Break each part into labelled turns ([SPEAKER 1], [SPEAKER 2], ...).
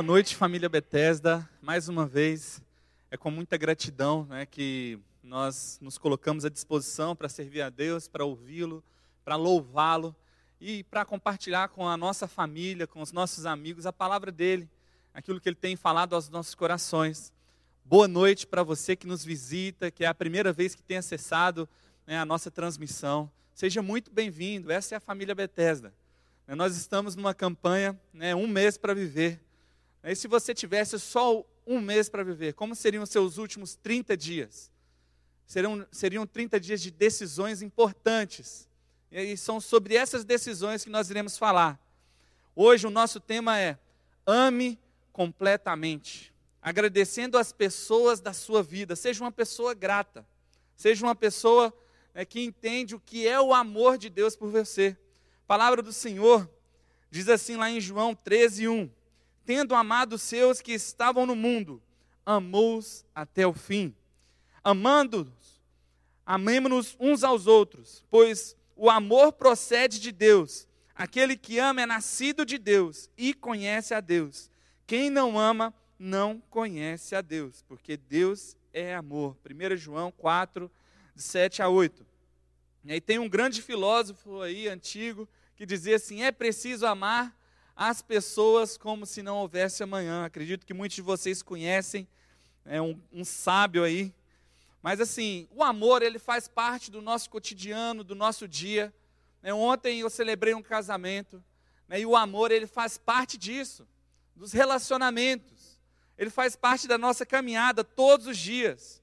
[SPEAKER 1] Boa noite, família Bethesda. Mais uma vez, é com muita gratidão né, que nós nos colocamos à disposição para servir a Deus, para ouvi-lo, para louvá-lo e para compartilhar com a nossa família, com os nossos amigos, a palavra dele, aquilo que ele tem falado aos nossos corações. Boa noite para você que nos visita, que é a primeira vez que tem acessado né, a nossa transmissão. Seja muito bem-vindo. Essa é a família Bethesda. Nós estamos numa campanha, né, um mês para viver. E se você tivesse só um mês para viver, como seriam os seus últimos 30 dias? Seriam, seriam 30 dias de decisões importantes. E são sobre essas decisões que nós iremos falar. Hoje o nosso tema é ame completamente. Agradecendo as pessoas da sua vida. Seja uma pessoa grata. Seja uma pessoa né, que entende o que é o amor de Deus por você. A palavra do Senhor diz assim lá em João 13, 1 tendo amado os seus que estavam no mundo, amou-os até o fim. Amando-os, amemos-nos uns aos outros, pois o amor procede de Deus. Aquele que ama é nascido de Deus e conhece a Deus. Quem não ama não conhece a Deus, porque Deus é amor. 1 João 4, de 7 a 8. E aí tem um grande filósofo aí, antigo, que dizia assim: é preciso amar as pessoas como se não houvesse amanhã. Acredito que muitos de vocês conhecem, é um, um sábio aí. Mas assim, o amor ele faz parte do nosso cotidiano, do nosso dia. É, ontem eu celebrei um casamento né, e o amor ele faz parte disso, dos relacionamentos. Ele faz parte da nossa caminhada todos os dias.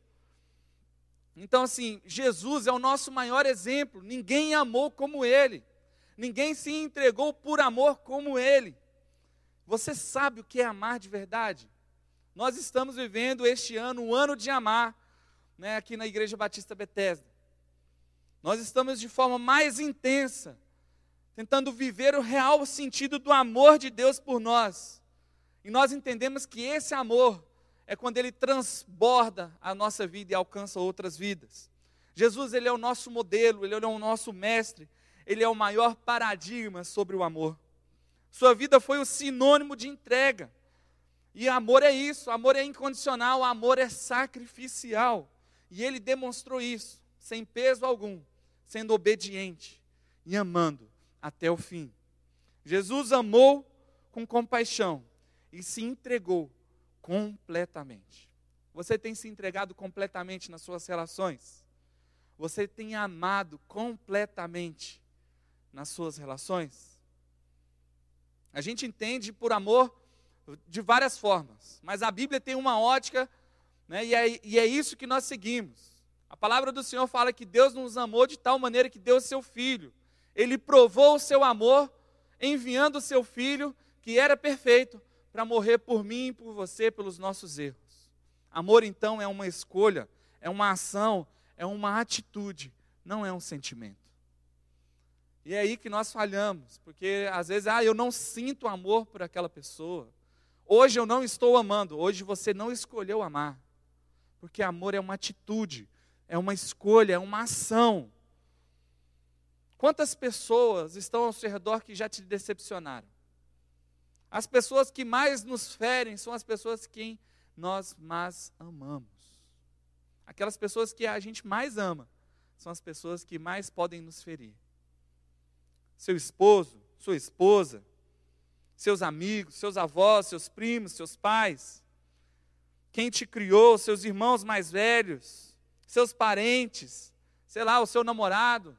[SPEAKER 1] Então assim, Jesus é o nosso maior exemplo. Ninguém amou como Ele. Ninguém se entregou por amor como ele. Você sabe o que é amar de verdade? Nós estamos vivendo este ano, o ano de amar, né, aqui na Igreja Batista Bethesda. Nós estamos de forma mais intensa, tentando viver o real sentido do amor de Deus por nós. E nós entendemos que esse amor é quando ele transborda a nossa vida e alcança outras vidas. Jesus, ele é o nosso modelo, ele é o nosso mestre, ele é o maior paradigma sobre o amor. Sua vida foi o sinônimo de entrega. E amor é isso, amor é incondicional, amor é sacrificial. E ele demonstrou isso, sem peso algum, sendo obediente e amando até o fim. Jesus amou com compaixão e se entregou completamente. Você tem se entregado completamente nas suas relações? Você tem amado completamente nas suas relações? A gente entende por amor de várias formas, mas a Bíblia tem uma ótica, né, e, é, e é isso que nós seguimos. A palavra do Senhor fala que Deus nos amou de tal maneira que deu o seu Filho. Ele provou o seu amor enviando o seu Filho, que era perfeito, para morrer por mim e por você, pelos nossos erros. Amor, então, é uma escolha, é uma ação, é uma atitude, não é um sentimento. E é aí que nós falhamos, porque às vezes, ah, eu não sinto amor por aquela pessoa. Hoje eu não estou amando, hoje você não escolheu amar. Porque amor é uma atitude, é uma escolha, é uma ação. Quantas pessoas estão ao seu redor que já te decepcionaram? As pessoas que mais nos ferem são as pessoas que nós mais amamos. Aquelas pessoas que a gente mais ama são as pessoas que mais podem nos ferir seu esposo, sua esposa, seus amigos, seus avós, seus primos, seus pais, quem te criou, seus irmãos mais velhos, seus parentes, sei lá, o seu namorado,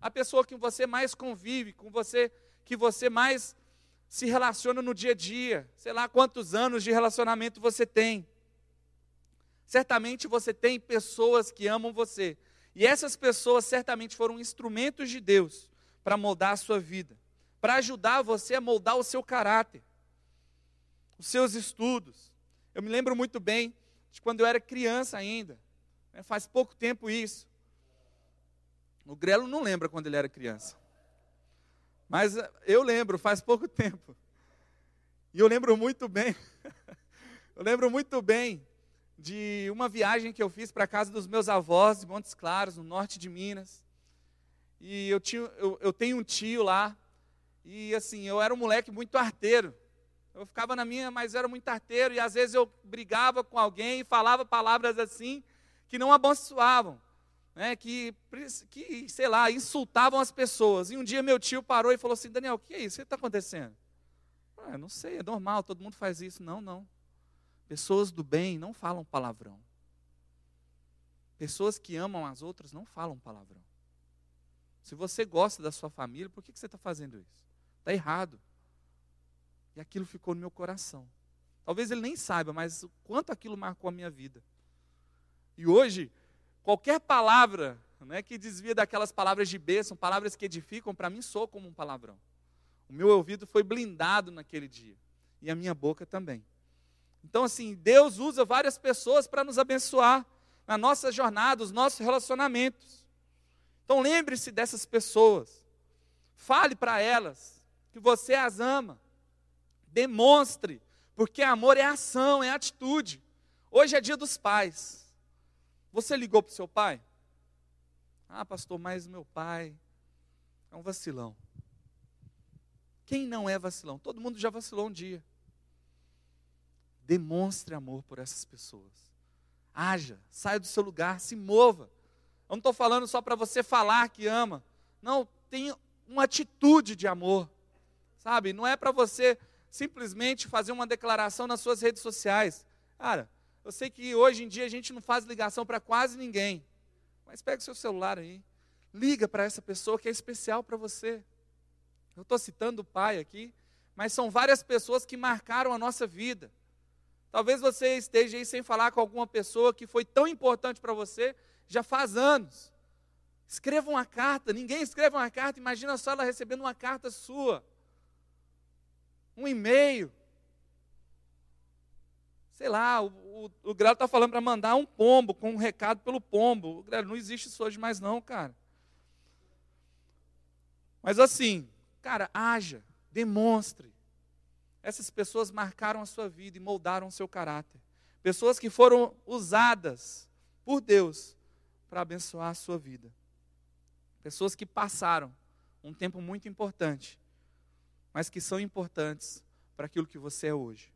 [SPEAKER 1] a pessoa que você mais convive, com você que você mais se relaciona no dia a dia, sei lá quantos anos de relacionamento você tem. Certamente você tem pessoas que amam você, e essas pessoas certamente foram instrumentos de Deus para moldar a sua vida, para ajudar você a moldar o seu caráter, os seus estudos. Eu me lembro muito bem de quando eu era criança ainda, né, faz pouco tempo isso. O Grelo não lembra quando ele era criança, mas eh, eu lembro, faz pouco tempo. E eu lembro muito bem, eu lembro muito bem de uma viagem que eu fiz para a casa dos meus avós, de Montes Claros, no norte de Minas. E eu, tinha, eu, eu tenho um tio lá, e assim, eu era um moleque muito arteiro. Eu ficava na minha, mas era muito arteiro, e às vezes eu brigava com alguém e falava palavras assim que não abençoavam, né, que, que, sei lá, insultavam as pessoas. E um dia meu tio parou e falou assim: Daniel, o que é isso? O que está acontecendo? Ah, não sei, é normal, todo mundo faz isso. Não, não. Pessoas do bem não falam palavrão. Pessoas que amam as outras não falam palavrão. Se você gosta da sua família, por que, você está fazendo isso? Está errado. E aquilo ficou no meu coração. Talvez ele nem saiba, mas o quanto aquilo marcou a minha vida. E hoje, qualquer palavra né, que desvia daquelas palavras de bênção, palavras que edificam, para mim soa como um palavrão. O meu ouvido foi blindado naquele dia. E a minha boca também. Então, assim, Deus usa várias pessoas para nos abençoar na nossa jornada, os nossos relacionamentos. Então, lembre-se dessas pessoas. Fale para elas que você as ama. Demonstre, porque amor é ação, é atitude. Hoje é dia dos pais. Você ligou para o seu pai? Ah, pastor, mas meu pai é um vacilão. Quem não é vacilão? Todo mundo já vacilou um dia. Demonstre amor por essas pessoas. Haja, saia do seu lugar, se mova. Eu não estou falando só para você falar que ama. Não, tenha uma atitude de amor. Sabe? Não é para você simplesmente fazer uma declaração nas suas redes sociais. Cara, eu sei que hoje em dia a gente não faz ligação para quase ninguém. Mas pega o seu celular aí. Liga para essa pessoa que é especial para você. Eu estou citando o pai aqui, mas são várias pessoas que marcaram a nossa vida. Talvez você esteja aí sem falar com alguma pessoa que foi tão importante para você já faz anos. Escreva uma carta, ninguém escreve uma carta, imagina só ela recebendo uma carta sua um e-mail. Sei lá, o, o, o Grelo está falando para mandar um pombo, com um recado pelo pombo. Grelo, não existe isso hoje mais não, cara. Mas assim, cara, haja, demonstre. Essas pessoas marcaram a sua vida e moldaram o seu caráter. Pessoas que foram usadas por Deus para abençoar a sua vida. Pessoas que passaram um tempo muito importante mas que são importantes para aquilo que você é hoje.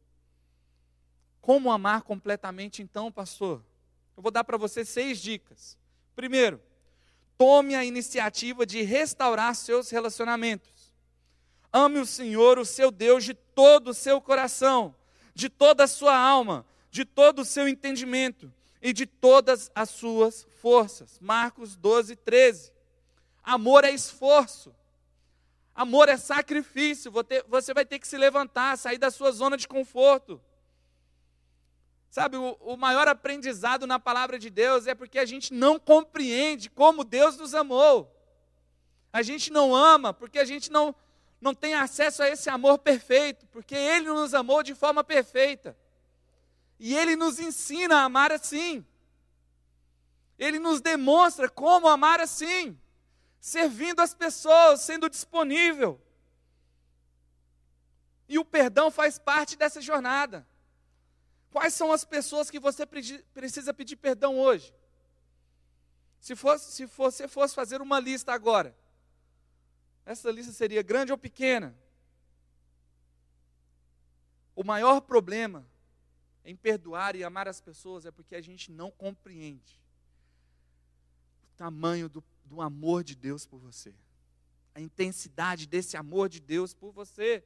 [SPEAKER 1] Como amar completamente, então, pastor? Eu vou dar para você seis dicas. Primeiro, tome a iniciativa de restaurar seus relacionamentos. Ame o Senhor, o seu Deus, de todo o seu coração, de toda a sua alma, de todo o seu entendimento e de todas as suas forças. Marcos 12, 13. Amor é esforço. Amor é sacrifício. Você vai ter que se levantar, sair da sua zona de conforto. Sabe, o, maior aprendizado na palavra de Deus é porque a gente não compreende como Deus nos amou. A gente não ama porque a gente não, não tem acesso a esse amor perfeito, porque Ele nos amou de forma perfeita. E Ele nos ensina a amar assim. Ele nos demonstra como amar assim servindo as pessoas, sendo disponível. E o perdão faz parte dessa jornada. Quais são as pessoas que você precisa pedir perdão hoje? Se, fosse, se você fosse fazer uma lista agora, essa lista seria grande ou pequena? O maior problema em perdoar e amar as pessoas é porque a gente não compreende o tamanho do do amor de Deus por você. A intensidade desse amor de Deus por você.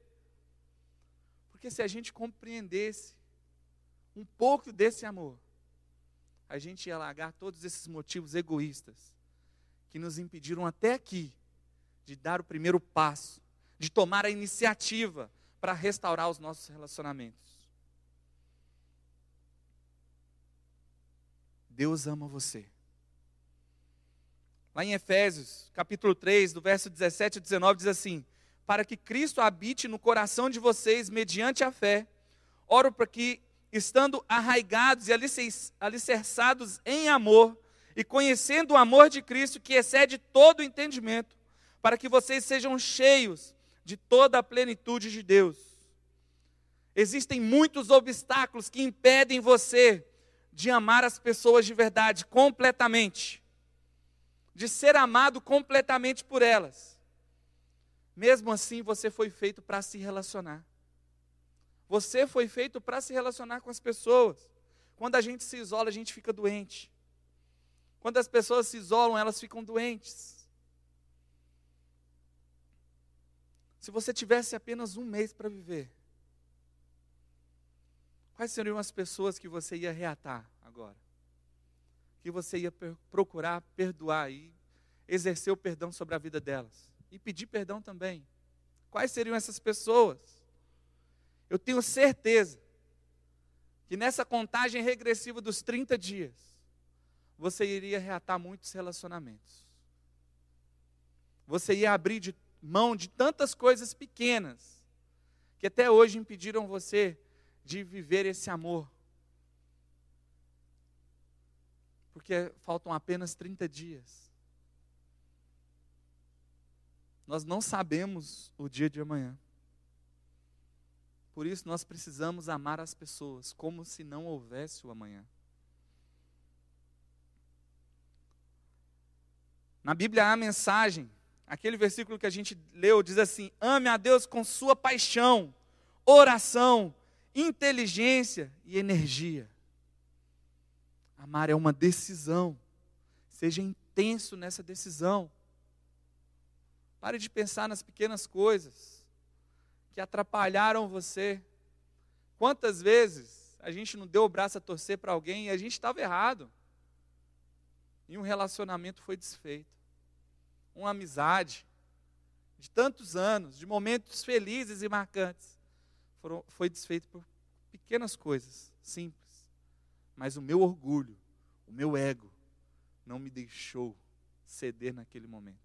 [SPEAKER 1] Porque se a gente compreendesse um pouco desse amor, a gente ia largar todos esses motivos egoístas que nos impediram até aqui de dar o primeiro passo, de tomar a iniciativa para restaurar os nossos relacionamentos. Deus ama você. Lá em Efésios, capítulo 3, do verso 17 a 19, diz assim: Para que Cristo habite no coração de vocês mediante a fé, oro para que, estando arraigados e alicerçados em amor, e conhecendo o amor de Cristo que excede todo o entendimento, para que vocês sejam cheios de toda a plenitude de Deus. Existem muitos obstáculos que impedem você de amar as pessoas de verdade, completamente de ser amado completamente por elas. Mesmo assim, você foi feito para se relacionar. Você foi feito para se relacionar com as pessoas. Quando a gente se isola, a gente fica doente. Quando as pessoas se isolam, elas ficam doentes. Se você tivesse apenas um mês para viver, quais seriam as pessoas que você ia reatar agora? Que você ia procurar perdoar e exercer o perdão sobre a vida delas? E pedir perdão também. Quais seriam essas pessoas? Eu tenho certeza que nessa contagem regressiva dos 30 dias, você iria reatar muitos relacionamentos. Você ia abrir de mão de tantas coisas pequenas que até hoje impediram você de viver esse amor. Porque faltam apenas 30 dias. Nós não sabemos o dia de amanhã. Por isso nós precisamos amar as pessoas como se não houvesse o amanhã. Na Bíblia há a mensagem, aquele versículo que a gente leu diz assim: ame a Deus com sua paixão, oração, inteligência e energia. Amar é uma decisão. Seja intenso nessa decisão. Pare de pensar nas pequenas coisas que atrapalharam você. Quantas vezes a gente não deu o braço a torcer para alguém e a gente estava errado. E um relacionamento foi desfeito. Uma amizade de tantos anos, de momentos felizes e marcantes, foram, foi desfeito por pequenas coisas, simples. Mas o meu orgulho, o meu ego, não me deixou ceder naquele momento.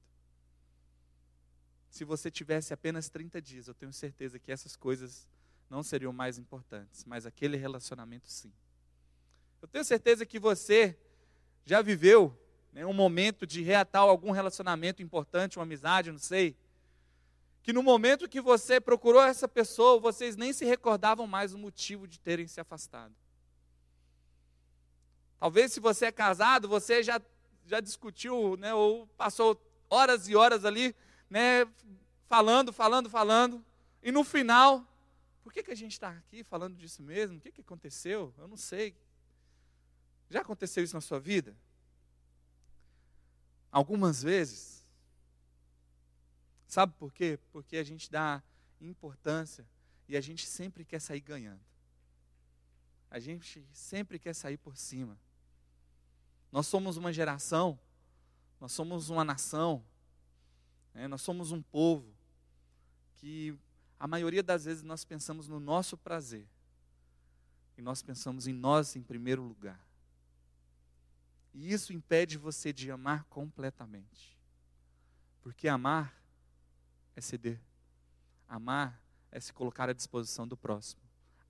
[SPEAKER 1] Se você tivesse apenas 30 dias, eu tenho certeza que essas coisas não seriam mais importantes, mas aquele relacionamento sim. Eu tenho certeza que você já viveu né, um momento de reatar algum relacionamento importante, uma amizade, não sei. Que no momento que você procurou essa pessoa, vocês nem se recordavam mais o motivo de terem se afastado. Talvez se você é casado, você já, já discutiu, né, ou passou horas e horas ali né, falando, falando, falando, e no final, por que, que a gente está aqui falando disso mesmo? O que, que aconteceu? Eu não sei. Já aconteceu isso na sua vida? Algumas vezes. Sabe por quê? Porque a gente dá importância e a gente sempre quer sair ganhando. A gente sempre quer sair por cima. Nós somos uma geração, nós somos uma nação é, nós somos um povo que a maioria das vezes nós pensamos no nosso prazer. E nós pensamos em nós em primeiro lugar. E isso impede você de amar completamente. Porque amar é ceder. Amar é se colocar à disposição do próximo.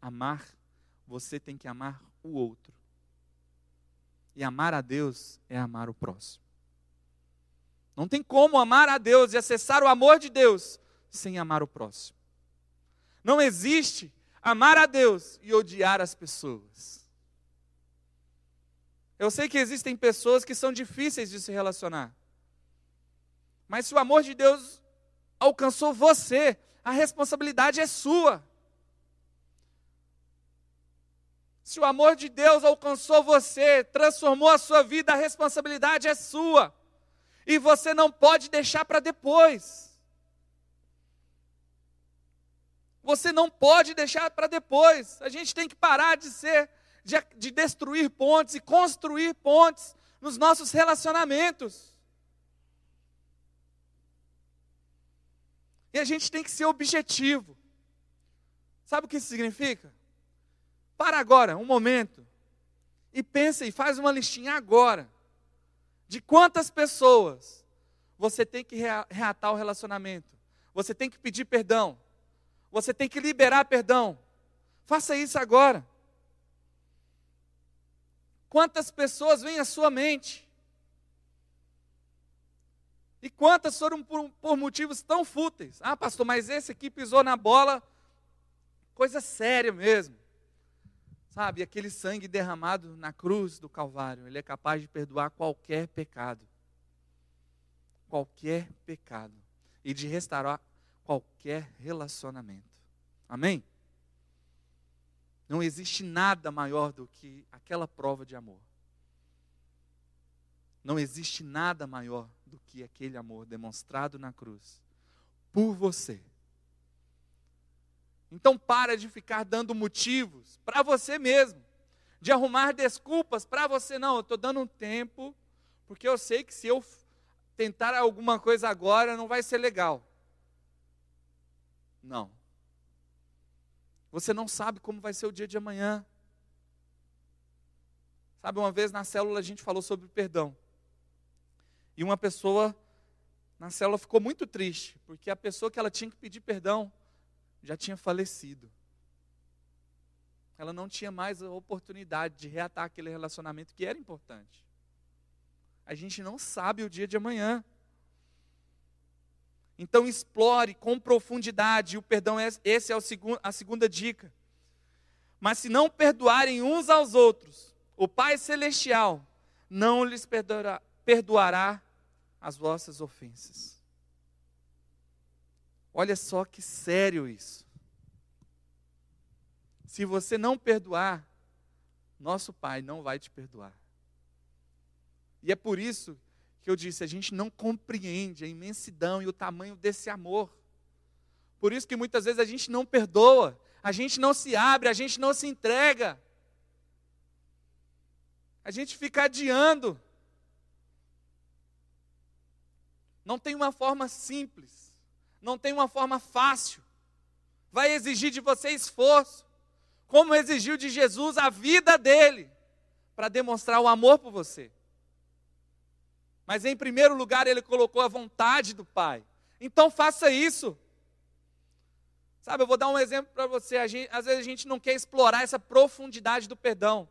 [SPEAKER 1] Amar, você tem que amar o outro. E amar a Deus é amar o próximo. Não tem como amar a Deus e acessar o amor de Deus sem amar o próximo. Não existe amar a Deus e odiar as pessoas. Eu sei que existem pessoas que são difíceis de se relacionar. Mas se o amor de Deus alcançou você, a responsabilidade é sua. Se o amor de Deus alcançou você, transformou a sua vida, a responsabilidade é sua e você não pode deixar para depois. Você não pode deixar para depois. A gente tem que parar de ser, de, de destruir pontes e construir pontes nos nossos relacionamentos. E a gente tem que ser objetivo. Sabe o que isso significa? Para agora, um momento, e pensa e faz uma listinha agora de quantas pessoas você tem que reatar o relacionamento. Você tem que pedir perdão. Você tem que liberar perdão. Faça isso agora. Quantas pessoas vêm à sua mente? E quantas foram por, por, motivos tão fúteis? Ah, pastor, mas esse aqui pisou na bola, coisa séria mesmo. Sabe, aquele sangue derramado na cruz do Calvário, ele é capaz de perdoar qualquer pecado. Qualquer pecado. E de restaurar qualquer relacionamento. Amém? Não existe nada maior do que aquela prova de amor. Não existe nada maior do que aquele amor demonstrado na cruz por você. Então para de ficar dando motivos para você mesmo, de arrumar desculpas para você. Não, eu estou dando um tempo, porque eu sei que se eu tentar alguma coisa agora não vai ser legal. Não. Você não sabe como vai ser o dia de amanhã. Sabe, uma vez na célula a gente falou sobre perdão. E uma pessoa na célula ficou muito triste, porque a pessoa que ela tinha que pedir perdão já tinha falecido. Ela não tinha mais a oportunidade de reatar aquele relacionamento que era importante. A gente não sabe o dia de amanhã. Então explore com profundidade, o perdão é, esse é o segundo, a segunda dica. Mas se não perdoarem uns aos outros, o Pai celestial não lhes perdoará, perdoará as vossas ofensas. Olha só que sério isso. Se você não perdoar, nosso Pai não vai te perdoar. E é por isso que eu disse, a gente não compreende a imensidão e o tamanho desse amor. Por isso que muitas vezes a gente não perdoa, a gente não se abre, a gente não se entrega. A gente fica adiando. Não tem uma forma simples, não tem uma forma fácil. Vai exigir de você esforço, como exigiu de Jesus a vida dele, para demonstrar o amor por você. Mas em primeiro lugar, ele colocou a vontade do Pai. Então faça isso. Sabe, eu vou dar um exemplo para você. Gente, às vezes a gente não quer explorar essa profundidade do perdão.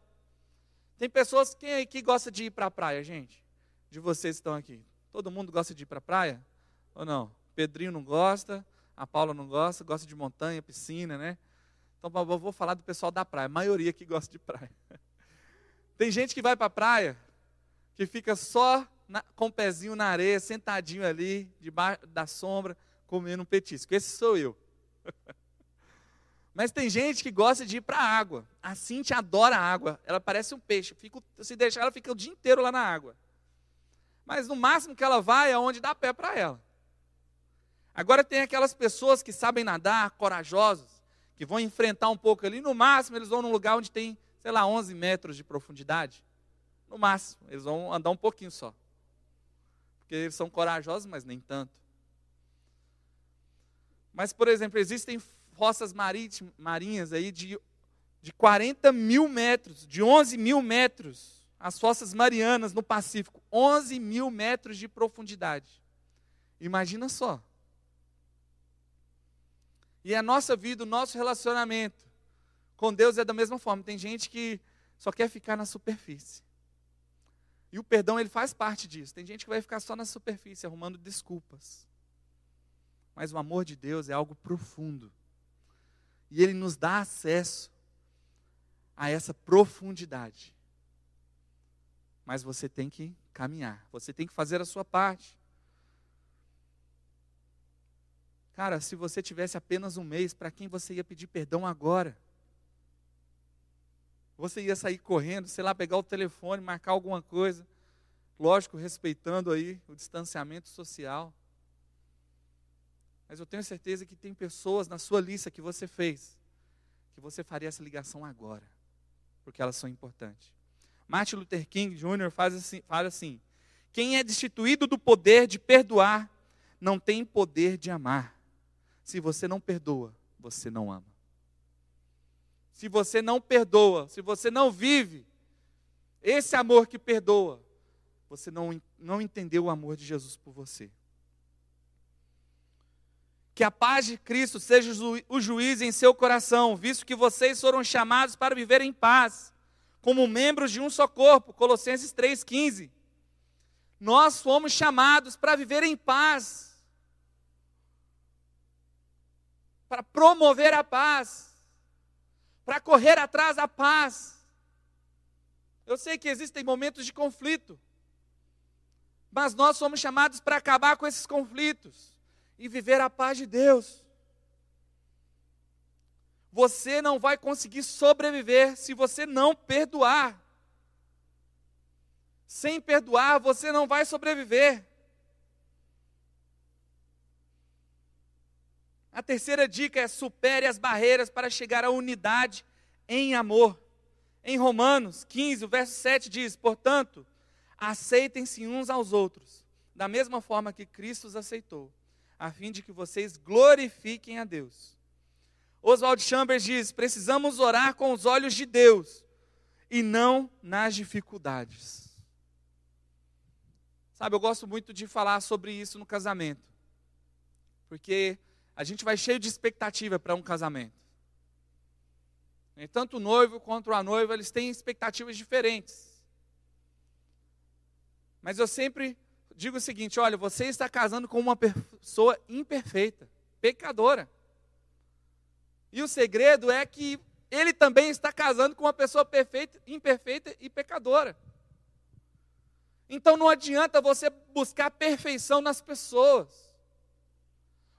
[SPEAKER 1] Tem pessoas, quem aí que gosta de ir para a praia, gente? De vocês que estão aqui. Todo mundo gosta de ir para a praia? Ou não? Pedrinho não gosta, a Paula não gosta, gosta de montanha, piscina, né? Então eu vou falar do pessoal da praia, a maioria que gosta de praia. Tem gente que vai para a praia, que fica só na, com o pezinho na areia, sentadinho ali, debaixo da sombra, comendo um petisco. Esse sou eu. Mas tem gente que gosta de ir para a água. A Cintia adora a água. Ela parece um peixe. Fico, se deixar, ela fica o dia inteiro lá na água mas no máximo que ela vai é onde dá pé para ela. Agora tem aquelas pessoas que sabem nadar, corajosos, que vão enfrentar um pouco ali, no máximo eles vão num lugar onde tem, sei lá, 11 metros de profundidade. No máximo, eles vão andar um pouquinho só. Porque eles são corajosos, mas nem tanto. Mas, por exemplo, existem roças marinhas aí de, de 40 mil metros, de 11 mil metros as fossas marianas no Pacífico, 11 mil metros de profundidade. Imagina só. E a nossa vida, o nosso relacionamento com Deus é da mesma forma. Tem gente que só quer ficar na superfície. E o perdão, ele faz parte disso. Tem gente que vai ficar só na superfície, arrumando desculpas. Mas o amor de Deus é algo profundo. E ele nos dá acesso a essa profundidade mas você tem que caminhar, você tem que fazer a sua parte. Cara, se você tivesse apenas um mês, para quem você ia pedir perdão agora? Você ia sair correndo, sei lá, pegar o telefone, marcar alguma coisa, lógico, respeitando aí o distanciamento social. Mas eu tenho certeza que tem pessoas na sua lista que você fez, que você faria essa ligação agora, porque elas são importantes. Martin Luther King Jr. Faz assim, fala assim: quem é destituído do poder de perdoar, não tem poder de amar. Se você não perdoa, você não ama. Se você não perdoa, se você não vive esse amor que perdoa, você não, não entendeu o amor de Jesus por você. Que a paz de Cristo seja o juiz em seu coração, visto que vocês foram chamados para viver em paz como membros de um só corpo, Colossenses 3,15. Nós fomos chamados para viver em paz, para promover a paz, para correr atrás da paz. Eu sei que existem momentos de conflito, mas nós somos chamados para acabar com esses conflitos e viver a paz de Deus. Você não vai conseguir sobreviver se você não perdoar. Sem perdoar, você não vai sobreviver. A terceira dica é supere as barreiras para chegar à unidade em amor. Em Romanos 15, o verso 7 diz: Portanto, aceitem-se uns aos outros, da mesma forma que Cristo os aceitou, a fim de que vocês glorifiquem a Deus. Oswald Chambers diz: precisamos orar com os olhos de Deus e não nas dificuldades. Sabe, eu gosto muito de falar sobre isso no casamento, porque a gente vai cheio de expectativa para um casamento. Tanto o noivo quanto a noiva, eles têm expectativas diferentes. Mas eu sempre digo o seguinte: olha, você está casando com uma pessoa imperfeita, pecadora. E o segredo é que ele também está casando com uma pessoa perfeita, imperfeita e pecadora. Então não adianta você buscar perfeição nas pessoas.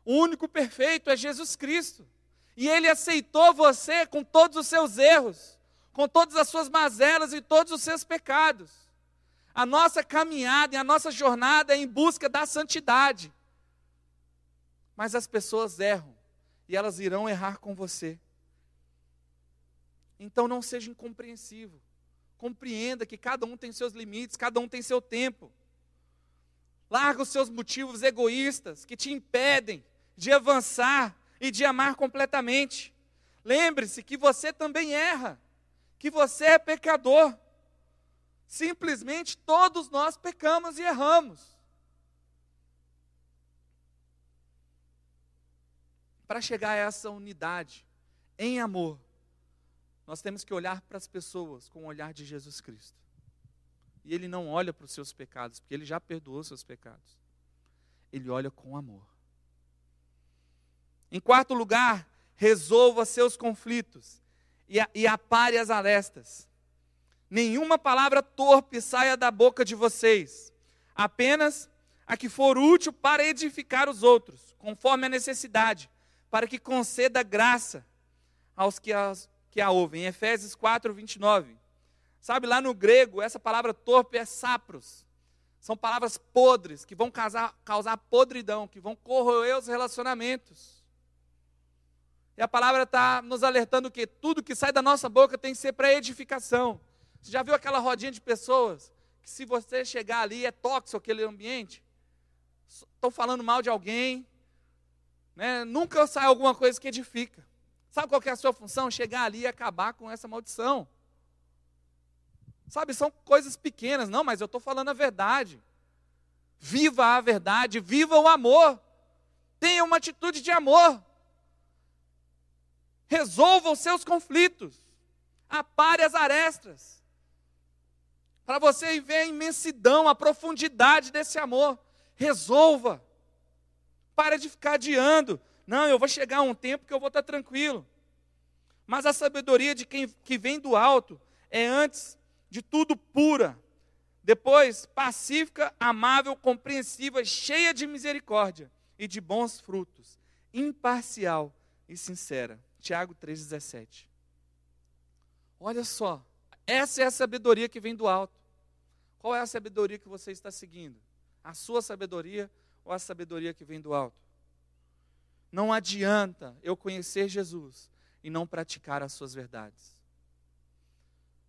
[SPEAKER 1] O único perfeito é Jesus Cristo. E ele aceitou você com todos os seus erros, com todas as suas mazelas e todos os seus pecados. A nossa caminhada e a nossa jornada é em busca da santidade. Mas as pessoas erram e elas irão errar com você. Então não seja incompreensivo. Compreenda que cada um tem seus limites, cada um tem seu tempo. Larga os seus motivos egoístas que te impedem de avançar e de amar completamente. Lembre-se que você também erra, que você é pecador. Simplesmente todos nós pecamos e erramos. Para chegar a essa unidade em amor, nós temos que olhar para as pessoas com o olhar de Jesus Cristo. E ele não olha para os seus pecados, porque ele já perdoou seus pecados. Ele olha com amor. Em quarto lugar, resolva seus conflitos e, e apare as arestas. Nenhuma palavra torpe saia da boca de vocês, apenas a que for útil para edificar os outros, conforme a necessidade, para que conceda graça aos que, que a ouvem. Em Efésios 4, 29. Sabe, lá no grego, essa palavra torpe é sapros. São palavras podres, que vão causar, causar podridão, que vão corroer os relacionamentos. E a palavra está nos alertando que tudo que sai da nossa boca tem que ser para edificação. Você já viu aquela rodinha de pessoas que se você chegar ali é tóxico aquele ambiente? Estão falando mal de alguém, né? nunca sai alguma coisa que edifica. Sabe qual é a sua função? Chegar ali e acabar com essa maldição. Sabe, são coisas pequenas, não, mas eu estou falando a verdade. Viva a verdade, viva o amor. Tenha uma atitude de amor. Resolva os seus conflitos. Apare as arestas. Para você ver a imensidão, a profundidade desse amor. Resolva. Para de ficar adiando. Não, eu vou chegar a um tempo que eu vou estar tranquilo. Mas a sabedoria de quem que vem do alto é antes de tudo pura, depois pacífica, amável, compreensiva, cheia de misericórdia e de bons frutos, imparcial e sincera. Tiago 3,17. Olha só, essa é a sabedoria que vem do alto. Qual é a sabedoria que você está seguindo? A sua sabedoria ou a sabedoria que vem do alto? Não adianta eu conhecer Jesus e não praticar as suas verdades.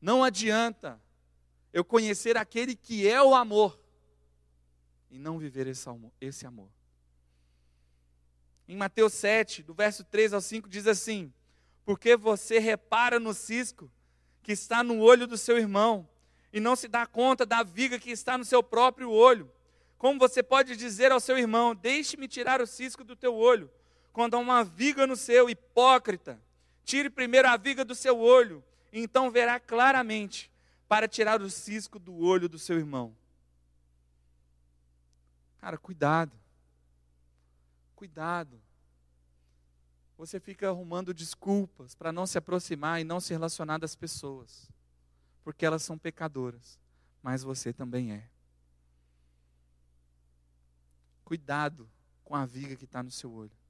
[SPEAKER 1] Não adianta eu conhecer aquele que é o amor e não viver esse amor. Em Mateus 7, do verso 3 ao 5, diz assim: Porque você repara no cisco que está no olho do seu irmão e não se dá conta da viga que está no seu próprio olho. Como você pode dizer ao seu irmão: Deixe-me tirar o cisco do teu olho, quando há uma viga no seu, hipócrita? Tire primeiro a viga do seu olho, então verá claramente para tirar o cisco do olho do seu irmão. Cara, cuidado. Cuidado. Você fica arrumando desculpas para não se aproximar e não se relacionar das pessoas, porque elas são pecadoras, mas você também é. Cuidado com a viga que está no seu olho.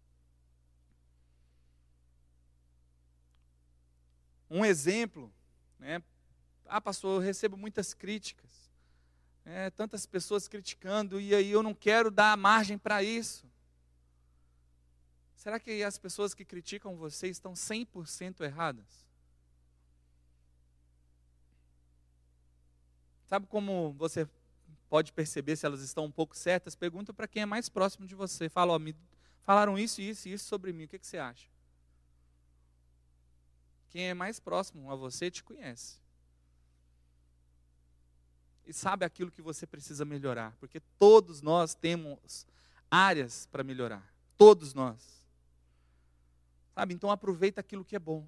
[SPEAKER 1] um exemplo, né? Ah, pastor, eu recebo muitas críticas, é, tantas pessoas criticando, e aí eu não quero dar margem para isso. Será que as pessoas que criticam você estão 100% erradas? Sabe como você pode perceber se elas estão um pouco certas? Pergunta para quem é mais próximo de você. Fala, ó, me falaram isso, isso e isso sobre mim. O que, que você acha? Quem é mais próximo a você te conhece. E sabe aquilo que você precisa melhorar. Porque todos nós temos áreas para melhorar. Todos nós. Sabe? Então aproveita aquilo que é bom.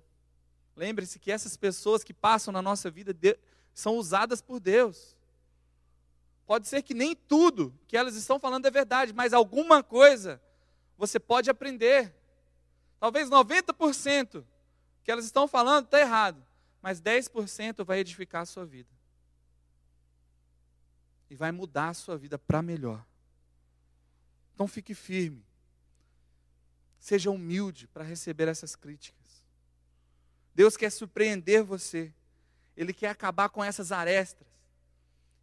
[SPEAKER 1] Lembre-se que essas pessoas que passam na nossa vida são usadas por Deus. Pode ser que nem tudo que elas estão falando é verdade, mas alguma coisa você pode aprender. Talvez 90% que elas estão falando está errado, mas 10% vai edificar a sua vida. E vai mudar a sua vida para melhor. Então fique firme. Seja humilde para receber essas críticas. Deus quer surpreender você. Ele quer acabar com essas arestas.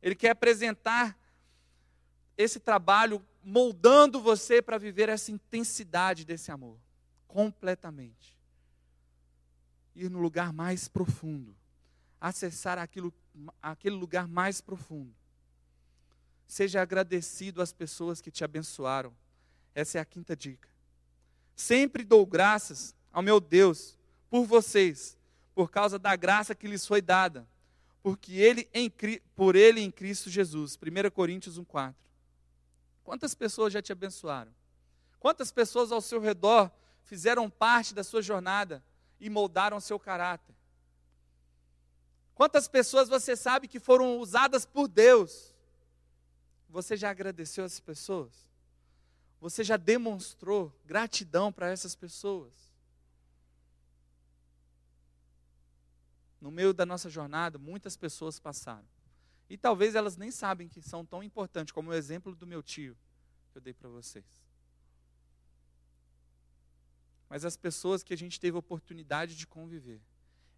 [SPEAKER 1] Ele quer apresentar esse trabalho moldando você para viver essa intensidade desse amor, completamente. Ir no lugar mais profundo, acessar aquilo, aquele lugar mais profundo. Seja agradecido às pessoas que te abençoaram. Essa é a quinta dica. Sempre dou graças ao meu Deus por vocês, por causa da graça que lhes foi dada, porque ele em, por ele em Cristo Jesus. 1 Coríntios 1,4. Quantas pessoas já te abençoaram? Quantas pessoas ao seu redor fizeram parte da sua jornada e moldaram seu caráter? Quantas pessoas você sabe que foram usadas por Deus? Você já agradeceu essas pessoas? Você já demonstrou gratidão para essas pessoas? No meio da nossa jornada, muitas pessoas passaram. E talvez elas nem sabem que são tão importantes como o exemplo do meu tio que eu dei para vocês. Mas as pessoas que a gente teve oportunidade de conviver,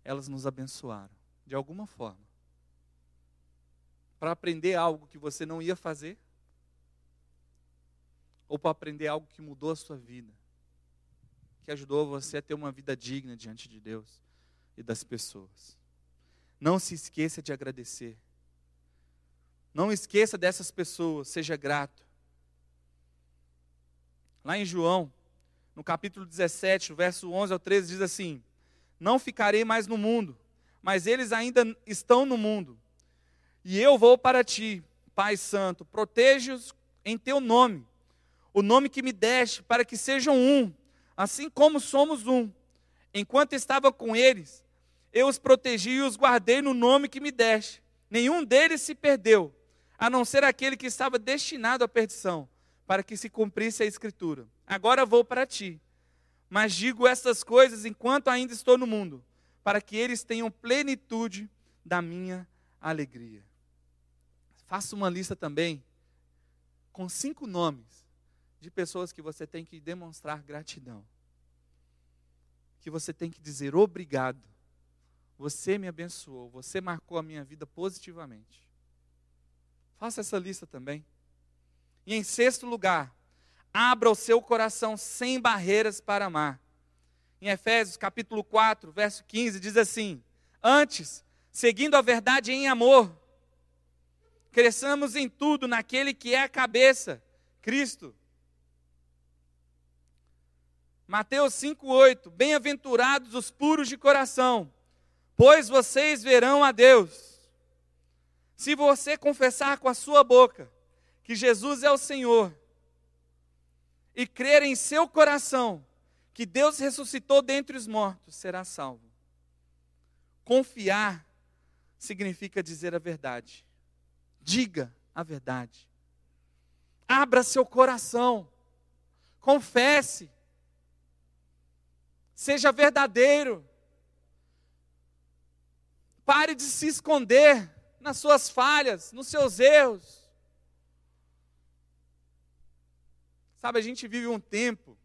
[SPEAKER 1] elas nos abençoaram, de alguma forma. Para aprender algo que você não ia fazer, ou para aprender algo que mudou a sua vida, que ajudou você a ter uma vida digna diante de Deus e das pessoas. Não se esqueça de agradecer. Não esqueça dessas pessoas, seja grato. Lá em João, no capítulo 17, verso 11 ao 13, diz assim: Não ficarei mais no mundo, mas eles ainda estão no mundo. E eu vou para ti, Pai Santo, proteja-os em teu nome, o nome que me deste, para que sejam um, assim como somos um. Enquanto estava com eles, eu os protegi e os guardei no nome que me deste. Nenhum deles se perdeu, a não ser aquele que estava destinado à perdição, para que se cumprisse a Escritura. Agora vou para ti, mas digo estas coisas enquanto ainda estou no mundo, para que eles tenham plenitude da minha alegria. Faça uma lista também com cinco nomes de pessoas que você tem que demonstrar gratidão. Que você tem que dizer obrigado você me abençoou, você marcou a minha vida positivamente. Faça essa lista também. E em sexto lugar, abra o seu coração sem barreiras para amar. Em Efésios capítulo 4, verso 15, diz assim: Antes, seguindo a verdade em amor, cresçamos em tudo naquele que é a cabeça, Cristo. Mateus 5,8: Bem-aventurados os puros de coração, pois vocês verão a Deus. Se você confessar com a sua boca que Jesus é o Senhor e crer em seu coração que Deus ressuscitou dentre os mortos, será salvo. Confiar significa dizer a verdade. Diga a verdade. Abra seu coração. Confesse. Seja verdadeiro. Pare de se esconder nas suas falhas, nos seus erros. Sabe, a gente vive um tempo,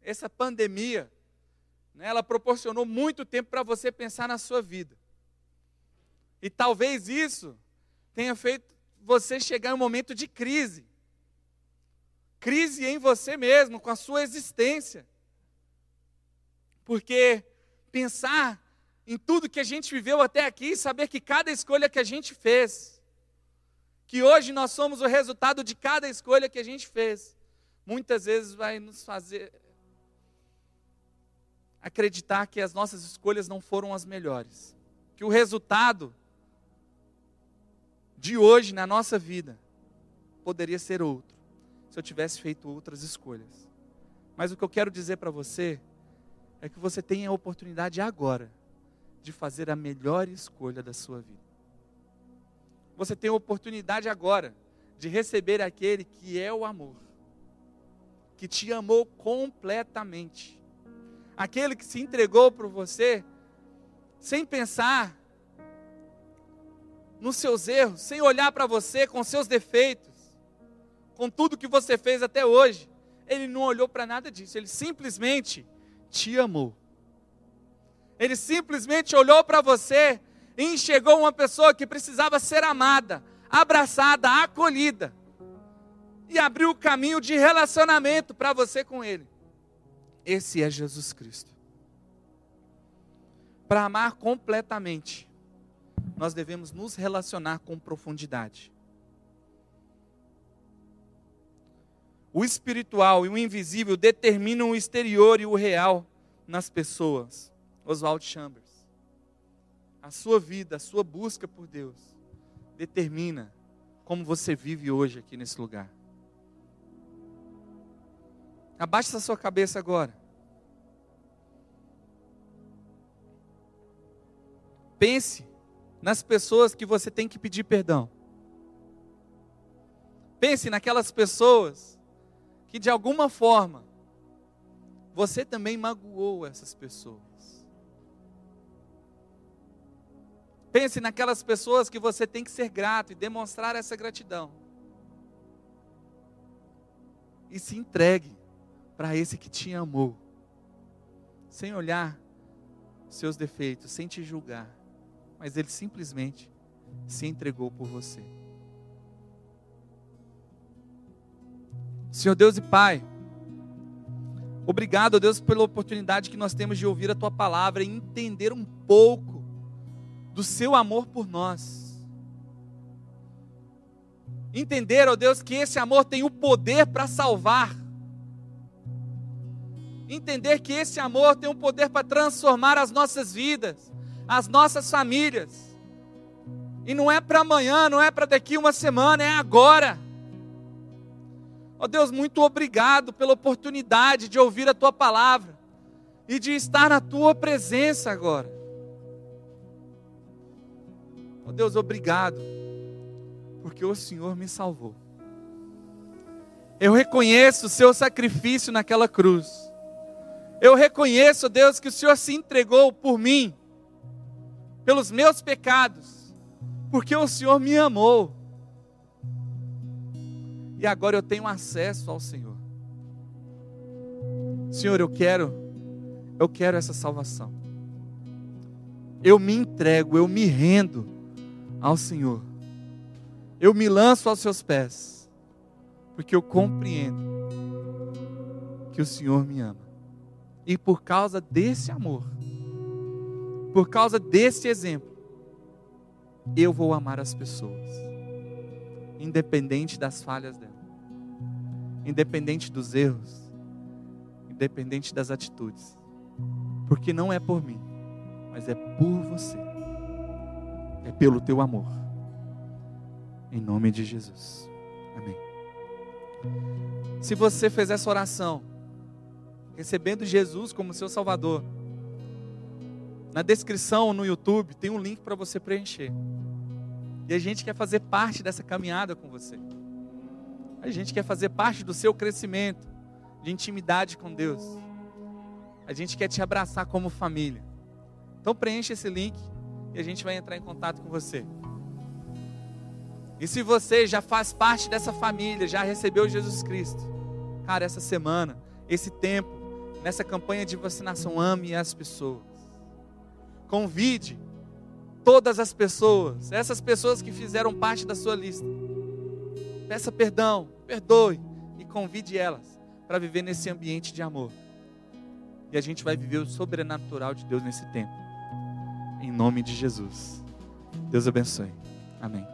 [SPEAKER 1] essa pandemia, né, ela proporcionou muito tempo para você pensar na sua vida. E talvez isso tenha feito você chegar em um momento de crise. Crise em você mesmo, com a sua existência. Porque pensar em tudo que a gente viveu até aqui, saber que cada escolha que a gente fez, que hoje nós somos o resultado de cada escolha que a gente fez, muitas vezes vai nos fazer acreditar que as nossas escolhas não foram as melhores, que o resultado de hoje na nossa vida poderia ser outro, se eu tivesse feito outras escolhas. Mas o que eu quero dizer para você é que você tem a oportunidade agora de fazer a melhor escolha da sua vida. Você tem a oportunidade agora de receber aquele que é o amor, que te amou completamente, aquele que se entregou por você sem pensar nos seus erros, sem olhar para você com seus defeitos, com tudo que você fez até hoje. Ele não olhou para nada disso, ele simplesmente te amou. Ele simplesmente olhou para você e enxergou uma pessoa que precisava ser amada, abraçada, acolhida. E abriu o caminho de relacionamento para você com Ele. Esse é Jesus Cristo. Para amar completamente, nós devemos nos relacionar com profundidade. O espiritual e o invisível determinam o exterior e o real nas pessoas. Oswald Chambers. A sua vida, a sua busca por Deus determina como você vive hoje aqui nesse lugar. Abaixe a sua cabeça agora. Pense nas pessoas que você tem que pedir perdão. Pense naquelas pessoas que de alguma forma você também magoou essas pessoas. Pense naquelas pessoas que você tem que ser grato e demonstrar essa gratidão. E se entregue para esse que te amou, sem olhar seus defeitos, sem te julgar mas ele simplesmente se entregou por você. Senhor Deus e Pai, obrigado, Deus, pela oportunidade que nós temos de ouvir a Tua palavra e entender um pouco do Seu amor por nós. Entender, ó Deus, que esse amor tem o poder para salvar. Entender que esse amor tem o poder para transformar as nossas vidas as nossas famílias. E não é para amanhã, não é para daqui uma semana, é agora. Ó oh Deus, muito obrigado pela oportunidade de ouvir a tua palavra e de estar na tua presença agora. Ó oh Deus, obrigado, porque o Senhor me salvou. Eu reconheço o seu sacrifício naquela cruz. Eu reconheço, Deus, que o Senhor se entregou por mim pelos meus pecados, porque o Senhor me amou. E agora eu tenho acesso ao Senhor. Senhor, eu quero, eu quero essa salvação. Eu me entrego, eu me rendo ao Senhor. Eu me lanço aos seus pés, porque eu compreendo que o Senhor me ama. E por causa desse amor, por causa desse exemplo, eu vou amar as pessoas, independente das falhas dela, independente dos erros, independente das atitudes, porque não é por mim, mas é por você, é pelo teu amor, em nome de Jesus, amém. Se você fez essa oração, recebendo Jesus como seu Salvador, na descrição no YouTube tem um link para você preencher. E a gente quer fazer parte dessa caminhada com você. A gente quer fazer parte do seu crescimento de intimidade com Deus. A gente quer te abraçar como família. Então preencha esse link e a gente vai entrar em contato com você. E se você já faz parte dessa família, já recebeu Jesus Cristo, cara, essa semana, esse tempo, nessa campanha de vacinação, ame as pessoas. Convide todas as pessoas, essas pessoas que fizeram parte da sua lista. Peça perdão, perdoe e convide elas para viver nesse ambiente de amor. E a gente vai viver o sobrenatural de Deus nesse tempo. Em nome de Jesus. Deus abençoe. Amém.